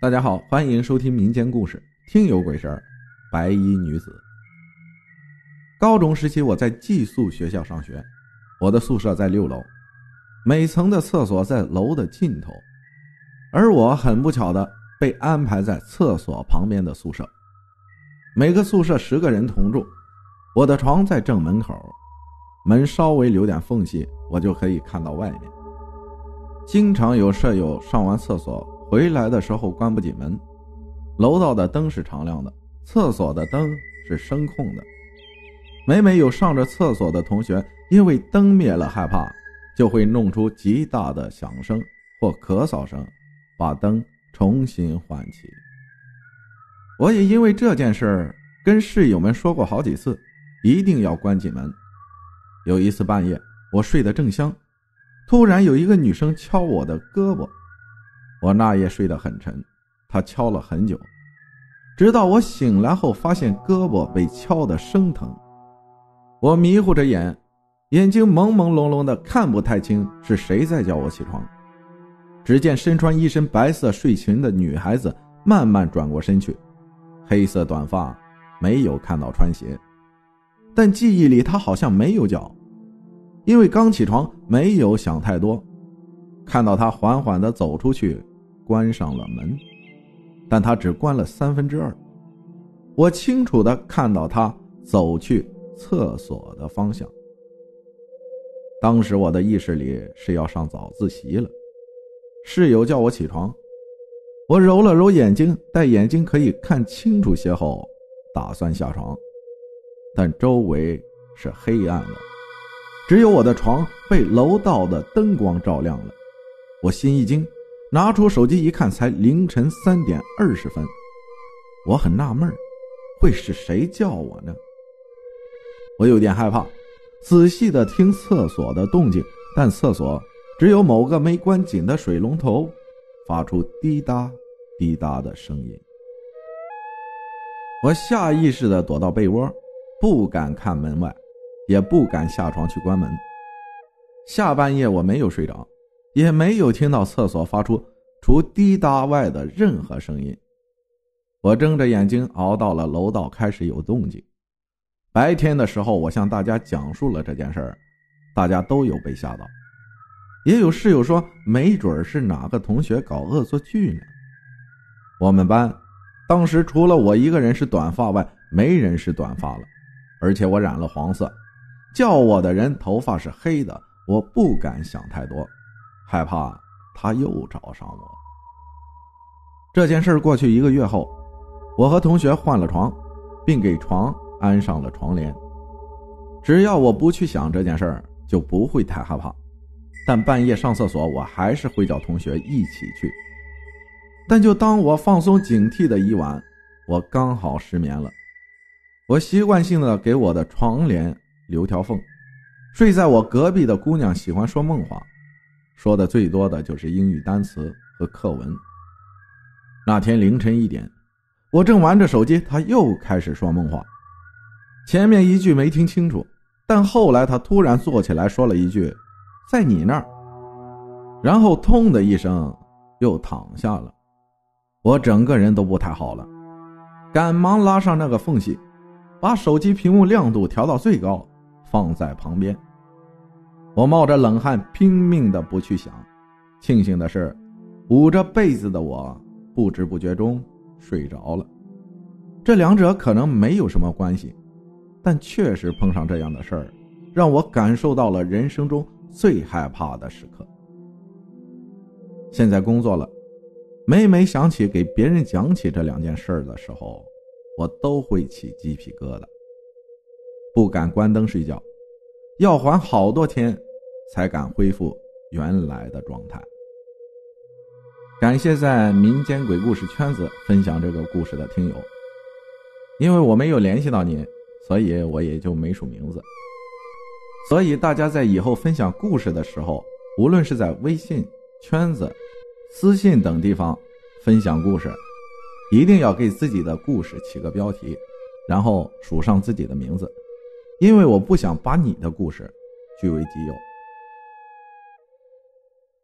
大家好，欢迎收听民间故事《听有鬼神儿》。白衣女子。高中时期，我在寄宿学校上学，我的宿舍在六楼，每层的厕所在楼的尽头，而我很不巧的被安排在厕所旁边的宿舍。每个宿舍十个人同住，我的床在正门口，门稍微留点缝隙，我就可以看到外面。经常有舍友上完厕所。回来的时候关不紧门，楼道的灯是常亮的，厕所的灯是声控的。每每有上着厕所的同学因为灯灭了害怕，就会弄出极大的响声或咳嗽声，把灯重新换起。我也因为这件事跟室友们说过好几次，一定要关紧门。有一次半夜，我睡得正香，突然有一个女生敲我的胳膊。我那夜睡得很沉，他敲了很久，直到我醒来后，发现胳膊被敲得生疼。我迷糊着眼，眼睛朦朦胧胧的，看不太清是谁在叫我起床。只见身穿一身白色睡裙的女孩子慢慢转过身去，黑色短发，没有看到穿鞋，但记忆里她好像没有脚，因为刚起床，没有想太多。看到她缓缓地走出去。关上了门，但他只关了三分之二。我清楚的看到他走去厕所的方向。当时我的意识里是要上早自习了，室友叫我起床，我揉了揉眼睛，待眼睛可以看清楚些后，打算下床，但周围是黑暗的，只有我的床被楼道的灯光照亮了。我心一惊。拿出手机一看，才凌晨三点二十分。我很纳闷会是谁叫我呢？我有点害怕，仔细的听厕所的动静，但厕所只有某个没关紧的水龙头发出滴答滴答的声音。我下意识的躲到被窝，不敢看门外，也不敢下床去关门。下半夜我没有睡着。也没有听到厕所发出除滴答外的任何声音。我睁着眼睛熬到了楼道开始有动静。白天的时候，我向大家讲述了这件事儿，大家都有被吓到。也有室友说，没准是哪个同学搞恶作剧呢。我们班当时除了我一个人是短发外，没人是短发了，而且我染了黄色。叫我的人头发是黑的，我不敢想太多。害怕他又找上我。这件事过去一个月后，我和同学换了床，并给床安上了床帘。只要我不去想这件事儿，就不会太害怕。但半夜上厕所，我还是会叫同学一起去。但就当我放松警惕的一晚，我刚好失眠了。我习惯性的给我的床帘留条缝。睡在我隔壁的姑娘喜欢说梦话。说的最多的就是英语单词和课文。那天凌晨一点，我正玩着手机，他又开始说梦话。前面一句没听清楚，但后来他突然坐起来说了一句：“在你那儿。”然后“痛”的一声又躺下了。我整个人都不太好了，赶忙拉上那个缝隙，把手机屏幕亮度调到最高，放在旁边。我冒着冷汗，拼命的不去想。庆幸的是，捂着被子的我不知不觉中睡着了。这两者可能没有什么关系，但确实碰上这样的事儿，让我感受到了人生中最害怕的时刻。现在工作了，每每想起给别人讲起这两件事的时候，我都会起鸡皮疙瘩，不敢关灯睡觉，要缓好多天。才敢恢复原来的状态。感谢在民间鬼故事圈子分享这个故事的听友，因为我没有联系到您，所以我也就没署名字。所以大家在以后分享故事的时候，无论是在微信圈子、私信等地方分享故事，一定要给自己的故事起个标题，然后署上自己的名字，因为我不想把你的故事据为己有。